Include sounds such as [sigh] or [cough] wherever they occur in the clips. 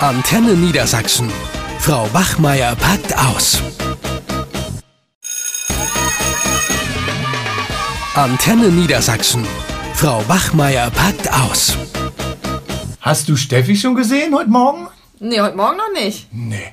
Antenne Niedersachsen. Frau Wachmeier packt aus. Antenne Niedersachsen. Frau Wachmeier packt aus. Hast du Steffi schon gesehen heute Morgen? Nee, heute Morgen noch nicht. Nee.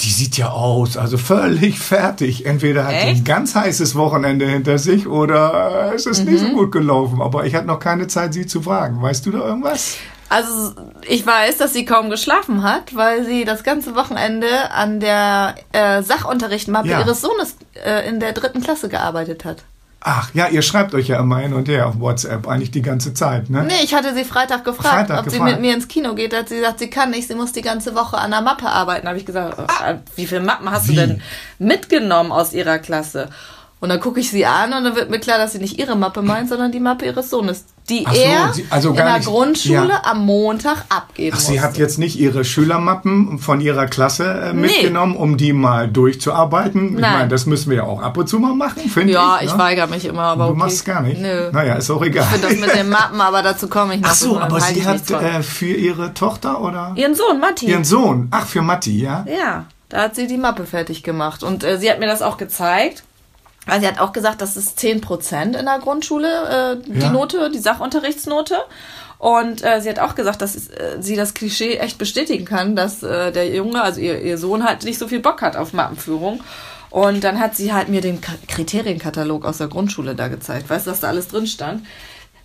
Die sieht ja aus, also völlig fertig. Entweder hat die ein ganz heißes Wochenende hinter sich oder es ist nicht so Mhm. gut gelaufen. Aber ich hatte noch keine Zeit, sie zu fragen. Weißt du da irgendwas? Also ich weiß, dass sie kaum geschlafen hat, weil sie das ganze Wochenende an der äh, Sachunterrichtmappe Ja. ihres Sohnes äh, in der dritten Klasse gearbeitet hat. Ach ja, ihr schreibt euch ja immer hin und her auf WhatsApp, eigentlich die ganze Zeit, ne? Nee, ich hatte sie Freitag gefragt, Freitag ob sie gefragt. mit mir ins Kino geht. Da hat sie gesagt, sie kann nicht, sie muss die ganze Woche an der Mappe arbeiten. Da habe ich gesagt, äh, wie viele Mappen hast Wie? du denn mitgenommen aus ihrer Klasse? Und dann gucke ich sie an und dann wird mir klar, dass sie nicht ihre Mappe meint, sondern die Mappe ihres Sohnes, die so, er sie- also in der nicht- Grundschule ja. am Montag abgeben Ach, sie musste. hat jetzt nicht ihre Schülermappen von ihrer Klasse äh, Nee. mitgenommen, um die mal durchzuarbeiten. Ich Nein. meine, das müssen wir ja auch ab und zu mal machen, finde Ja, ich. ich ne? weigere mich immer, aber Du okay. machst es gar nicht? Nö. Naja, ist auch egal. Ich finde das mit den Mappen, aber dazu komme ich noch. Ach so, aber sie hat äh, für ihre Tochter oder Ihren Sohn, Matti. ihren Sohn, ach für Matti, ja? Ja, da hat sie die Mappe fertig gemacht. Und äh, sie hat mir das auch gezeigt. Weil sie hat auch gesagt, das ist 10% in der Grundschule, äh, die Ja. Note, die Sachunterrichtsnote. Und äh, sie hat auch gesagt, dass äh, sie das Klischee echt bestätigen kann, dass äh, der Junge, also ihr, ihr Sohn, halt nicht so viel Bock hat auf Mappenführung. Und dann hat sie halt mir den K Kriterienkatalog aus der Grundschule da gezeigt. Weißt du, was da alles drin stand?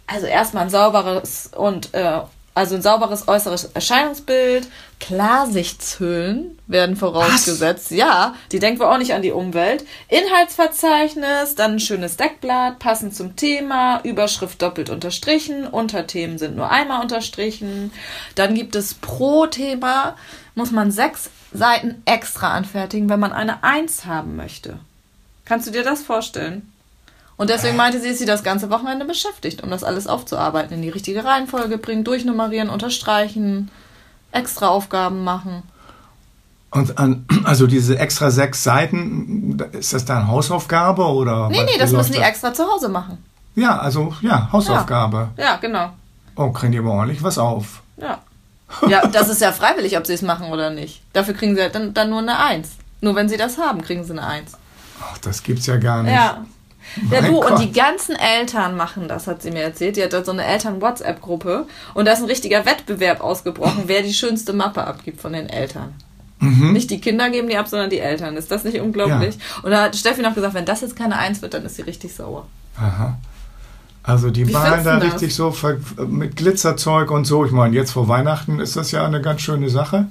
Also erstmal ein sauberes und äh, also ein sauberes äußeres Erscheinungsbild, Klarsichtshüllen werden vorausgesetzt. Ja, die denken wir auch nicht an die Umwelt. Inhaltsverzeichnis, dann ein schönes Deckblatt, passend zum Thema, Überschrift doppelt unterstrichen, Unterthemen sind nur einmal unterstrichen. Dann gibt es pro Thema, muss man sechs Seiten extra anfertigen, wenn man eine Eins haben möchte. Kannst du dir das vorstellen? Und deswegen meinte sie, ist sie das ganze Wochenende beschäftigt, um das alles aufzuarbeiten, in die richtige Reihenfolge bringen, durchnummerieren, unterstreichen, extra Aufgaben machen. Und an, also diese extra sechs Seiten, ist das dann Hausaufgabe oder? Nee, was- nee, das müssen die extra zu Hause machen. Ja, also ja, Hausaufgabe. Ja, genau. Oh, kriegen die aber ordentlich was auf. Ja. Ja, das ist ja freiwillig, ob sie es machen oder nicht. Dafür kriegen sie halt dann, dann nur eine Eins. Nur wenn sie das haben, kriegen sie eine Eins. Ach, das gibt's ja gar nicht. Ja. Ja, Mein du, Gott. und die ganzen Eltern machen das, hat sie mir erzählt. Die hat da so eine Eltern-WhatsApp-Gruppe und da ist ein richtiger Wettbewerb ausgebrochen, wer die schönste Mappe abgibt von den Eltern. Mhm. Nicht die Kinder geben die ab, sondern die Eltern. Ist das nicht unglaublich? Und da hat Steffi noch gesagt, wenn das jetzt keine Eins wird, dann ist sie richtig sauer. Aha. Also die Wie findest da das? richtig so mit Glitzerzeug und so. Ich meine, jetzt vor Weihnachten ist das ja eine ganz schöne Sache.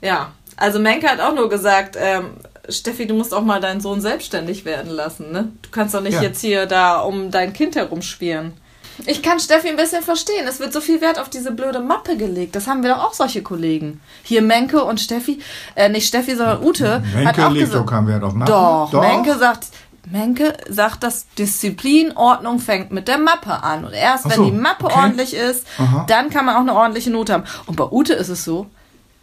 Ja, also Menke hat auch nur gesagt, ähm, Steffi, du musst auch mal deinen Sohn selbstständig werden lassen, ne? Du kannst doch nicht Ja. jetzt hier da um dein Kind herumschwirren. Ich kann Steffi ein bisschen verstehen. Es wird so viel Wert auf diese blöde Mappe gelegt. Das haben wir doch auch solche Kollegen. Hier Menke und Steffi, äh, nicht Steffi, sondern Ute. hat Menke auch legt gesagt, doch keinen Wert auf Mappen. Doch, Menke sagt, Menke sagt, dass Disziplin, Ordnung fängt mit der Mappe an. Und erst Ach wenn so, die Mappe okay. ordentlich ist, Aha. dann kann man auch eine ordentliche Note haben. Und bei Ute ist es so,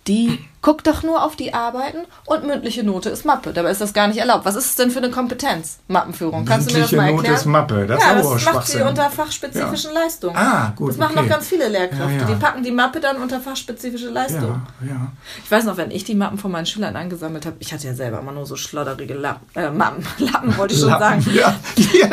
die guckt doch nur auf die Arbeiten und mündliche Note ist Mappe. Dabei ist das gar nicht erlaubt. Was ist es denn für eine Kompetenz? Mappenführung. Kannst du mir das Mündliche mal Note erklären? ist Mappe. Das ja, ist das aber macht sie unter fachspezifischen Leistungen. Ah, gut, Das machen okay. noch ganz viele Lehrkräfte. Ja, ja. Die packen die Mappe dann unter fachspezifische Leistungen. Ja, ja. Ich weiß noch, wenn ich die Mappen von meinen Schülern angesammelt habe, ich hatte ja selber immer nur so schlodderige Lappen, äh, Mappen, [laughs] Lappen wollte ich schon Lappen, sagen. Ja, [laughs] ja,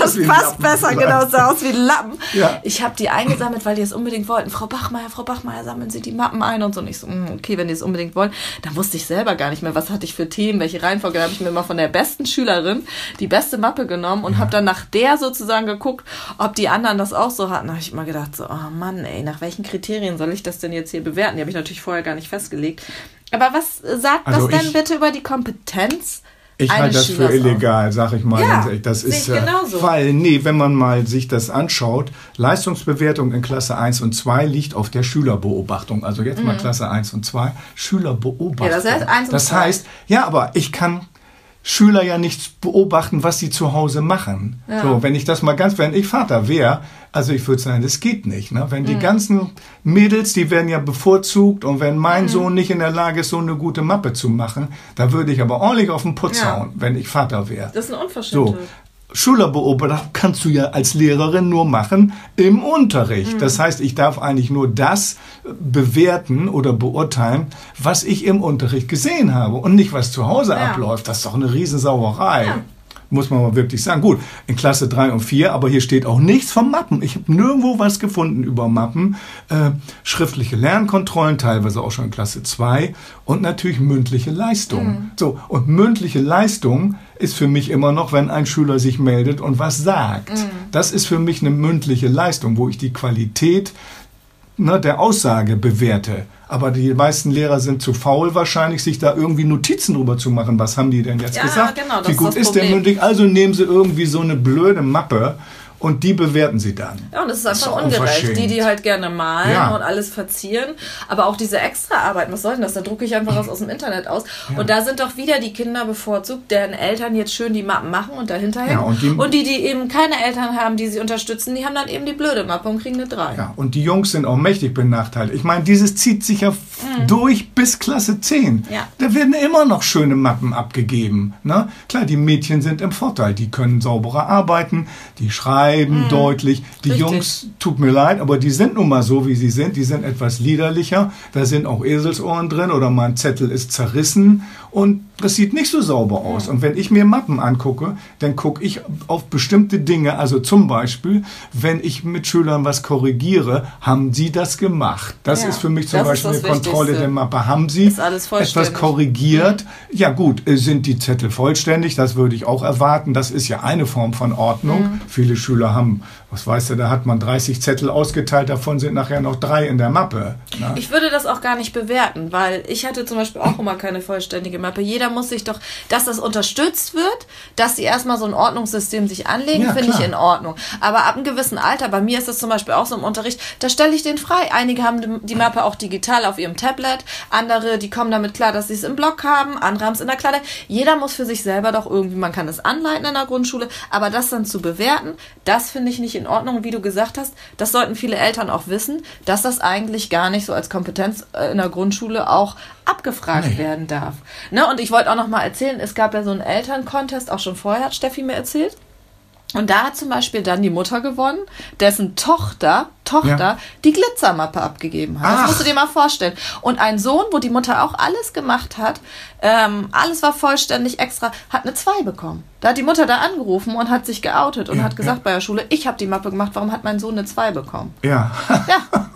das Das passt besser, genau, es sah aus wie Lappen. Ja. Ich habe die eingesammelt, weil die es unbedingt wollten. Frau Bachmeier, Frau Bachmeier, sammeln Sie die Mappen ein und so. Und ich so, mm, okay, wenn die es unbedingt wollen. Dann wusste ich selber gar nicht mehr, was hatte ich für Themen, welche Reihenfolge. Da habe ich mir immer von der besten Schülerin die beste Mappe genommen und habe dann nach der sozusagen geguckt, ob die anderen das auch so hatten. Da habe ich immer gedacht, so, oh Mann, ey, nach welchen Kriterien soll ich das denn jetzt hier bewerten? Die habe ich natürlich vorher gar nicht festgelegt. Aber was sagt Also das denn bitte über die Kompetenz Ich halte das für illegal, sag ich mal. Ja, das ist äh, genauso. weil nee, wenn man mal sich das anschaut, Leistungsbewertung in Klasse 1 und 2 liegt auf der Schülerbeobachtung. Also jetzt mal Klasse 1 und 2, Schülerbeobachtung. Mhm. Ja, das heißt eins und Das zwei. heißt, ja, aber ich kann Schüler ja nicht beobachten, was sie zu Hause machen. So, wenn ich das mal ganz, wenn ich Vater wäre, also ich würde sagen, das geht nicht. Ne? Wenn Mhm. die ganzen Mädels, die werden ja bevorzugt und wenn Mhm. mein Sohn nicht in der Lage ist, so eine gute Mappe zu machen, dann würde ich aber ordentlich auf den Putz Ja. hauen, wenn ich Vater wäre. Das ist eine Unverschämtheit. So. Schülerbeobachtung kannst du ja als Lehrerin nur machen im Unterricht. Mhm. Das heißt, ich darf eigentlich nur das bewerten oder beurteilen, was ich im Unterricht gesehen habe und nicht, was zu Hause ja. abläuft. Das ist doch eine Riesensauerei. Ja muss man mal wirklich sagen. Gut, in Klasse 3 und 4, aber hier steht auch nichts vom Mappen. Ich habe nirgendwo was gefunden über Mappen. Äh, schriftliche Lernkontrollen, teilweise auch schon in Klasse 2 und natürlich mündliche Leistung. Mhm. So, und mündliche Leistung ist für mich immer noch, wenn ein Schüler sich meldet und was sagt. Mhm. Das ist für mich eine mündliche Leistung, wo ich die Qualität ne, der Aussage bewerte. Aber die meisten Lehrer sind zu faul wahrscheinlich, sich da irgendwie Notizen drüber zu machen. Was haben die denn jetzt ja, gesagt? Genau, Wie gut ist, ist der mündlich? Also nehmen sie irgendwie so eine blöde Mappe und die bewerten sie dann. Ja, und das ist einfach ist ungerecht. Die, die halt gerne malen ja. und alles verzieren, aber auch diese Extraarbeit, was soll denn das? Da drucke ich einfach was aus dem Internet aus. Ja. Und da sind doch wieder die Kinder bevorzugt, deren Eltern jetzt schön die Mappen machen und dahinter hängen. Ja, und, die, und, die, die eben keine Eltern haben, die sie unterstützen, die haben dann eben die blöde Mappe und kriegen eine 3. Ja, und die Jungs sind auch mächtig benachteiligt. Ich meine, dieses zieht sich ja mhm. durch bis Klasse 10. Ja. Da werden immer noch schöne Mappen abgegeben. Ne? Klar, die Mädchen sind im Vorteil. Die können sauberer arbeiten, die schreiben schreiben mhm. deutlich. Die Richtig. Jungs, tut mir leid, aber die sind nun mal so, wie sie sind. Die sind etwas liederlicher. Da sind auch Eselsohren drin oder mein Zettel ist zerrissen und das sieht nicht so sauber aus. Und wenn ich mir Mappen angucke, dann gucke ich auf bestimmte Dinge. Also zum Beispiel, wenn ich mit Schülern was korrigiere, haben sie das gemacht? Das ja, ist für mich zum Beispiel eine Kontrolle der Mappe. Haben sie etwas korrigiert? Mhm. Ja gut, äh, sind die Zettel vollständig? Das würde ich auch erwarten. Das ist ja eine Form von Ordnung. Mhm. Viele Schüler haben was weißt du, da hat man 30 Zettel ausgeteilt, davon sind nachher noch drei in der Mappe. Ne? Ich würde das auch gar nicht bewerten, weil ich hatte zum Beispiel auch immer keine vollständige Mappe. Jeder muss sich doch, dass das unterstützt wird, dass sie erstmal so ein Ordnungssystem sich anlegen, ja, finde ich in Ordnung. Aber ab einem gewissen Alter, bei mir ist das zum Beispiel auch so im Unterricht, da stelle ich den frei. Einige haben die Mappe auch digital auf ihrem Tablet, andere, die kommen damit klar, dass sie es im Blog haben, andere haben es in der Kleider. Jeder muss für sich selber doch irgendwie, man kann es anleiten in der Grundschule, aber das dann zu bewerten, das finde ich nicht in Ordnung, wie du gesagt hast. Das sollten viele Eltern auch wissen, dass das eigentlich gar nicht so als Kompetenz äh, in der Grundschule auch abgefragt nee. werden darf. Ne? Und ich wollte auch noch mal erzählen, es gab ja so einen Elterncontest, auch schon vorher hat Steffi mir erzählt. Und da hat zum Beispiel dann die Mutter gewonnen, dessen Tochter, Tochter ja. die Glitzermappe abgegeben hat. Ach. Das musst du dir mal vorstellen. Und ein Sohn, wo die Mutter auch alles gemacht hat, ähm, alles war vollständig extra, hat eine 2 bekommen. Da hat die Mutter da angerufen und hat sich geoutet und ja, hat gesagt ja. bei der Schule, ich habe die Mappe gemacht, warum hat mein Sohn eine 2 bekommen? Ja. Ja. [laughs]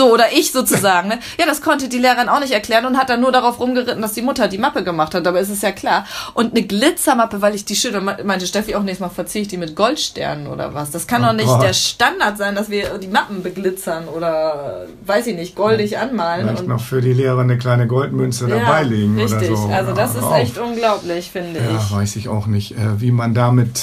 So, oder ich sozusagen. Ne? Ja, das konnte die Lehrerin auch nicht erklären und hat dann nur darauf rumgeritten, dass die Mutter die Mappe gemacht hat. Ist es ja klar. Und eine Glitzermappe, weil ich die schön, meinte Steffi auch nächstes Mal, verziehe ich die mit Goldsternen oder was. Das kann oh doch nicht Gott. der Standard sein, dass wir die Mappen beglitzern oder, weiß ich nicht, goldig anmalen. Vielleicht noch für die Lehrer eine kleine Goldmünze ja, dabei legen richtig. oder so. Also das ist echt unglaublich, finde ja, ich. Ja, weiß ich auch nicht, äh, wie man damit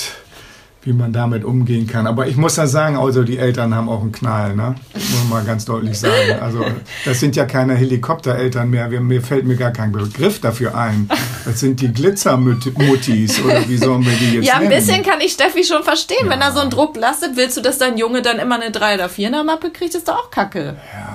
wie man damit umgehen kann. Aber ich muss ja sagen, also die Eltern haben auch einen Knall, ne? Muss man mal ganz deutlich sagen. Also das sind ja keine Helikoptereltern mehr. Mir fällt mir gar kein Begriff dafür ein. Das sind die Glitzermuttis oder wie sollen wir die jetzt Ja, ein nennen? bisschen kann ich Steffi schon verstehen. Ja. Wenn er so einen Druck lastet, willst du, dass dein Junge dann immer eine 3 oder 4 in der Mappe kriegt, ist doch auch kacke. Ja.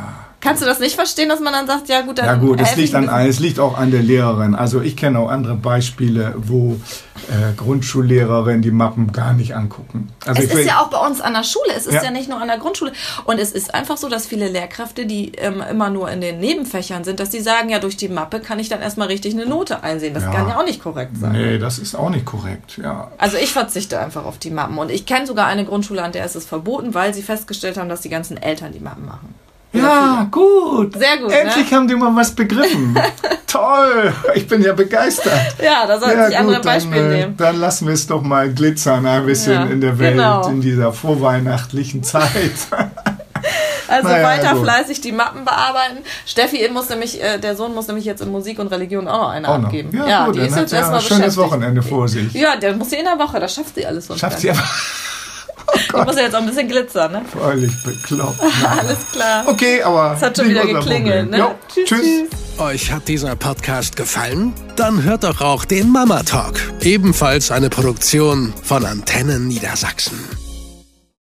Kannst du das nicht verstehen, dass man dann sagt, ja gut, dann Ja gut, es liegt an es liegt auch an der Lehrerin. Also ich kenne auch andere Beispiele, wo äh, Grundschullehrerinnen die Mappen gar nicht angucken. Also es ist ja auch bei uns an der Schule, es ist ja. ja. nicht nur an der Grundschule. Und es ist einfach so, dass viele Lehrkräfte, die ähm, immer nur in den Nebenfächern sind, dass die sagen, ja, durch die Mappe kann ich dann erstmal richtig eine Note einsehen. Das ja. kann ja auch nicht korrekt sein. Nee, das ist auch nicht korrekt, ja. Also ich verzichte einfach auf die Mappen. Und ich kenne sogar eine Grundschule, an der ist es verboten, weil sie festgestellt haben, dass die ganzen Eltern die Mappen machen. Ja, gut. Sehr gut. Endlich ne? haben die mal was begriffen. [laughs] Toll. Ich bin ja begeistert. Ja, da sollten ja, sich andere Beispiele äh, nehmen. Dann lassen wir es doch mal glitzern ein bisschen ja, in der Welt genau. in dieser vorweihnachtlichen Zeit. [laughs] Also naja, weiter also. fleißig die Mappen bearbeiten. Steffi muss nämlich, äh, der Sohn muss nämlich jetzt in Musik und Religion auch noch eine auch abgeben. Noch. Ja, ja gut, die ist jetzt erstmal ein schönes Wochenende vor sich. Ja, der muss sie in der Woche, das schafft sie alles. Schafft sie aber. Oh ich muss ja jetzt auch ein bisschen glitzern, ne? Völlig bekloppt. [laughs] Alles klar. Okay, aber. Es hat schon wieder geklingelt, ne? Jo, tschüss, tschüss. tschüss. Euch hat dieser Podcast gefallen? Dann hört doch auch den Mama Talk. Ebenfalls eine Produktion von Antennen Niedersachsen.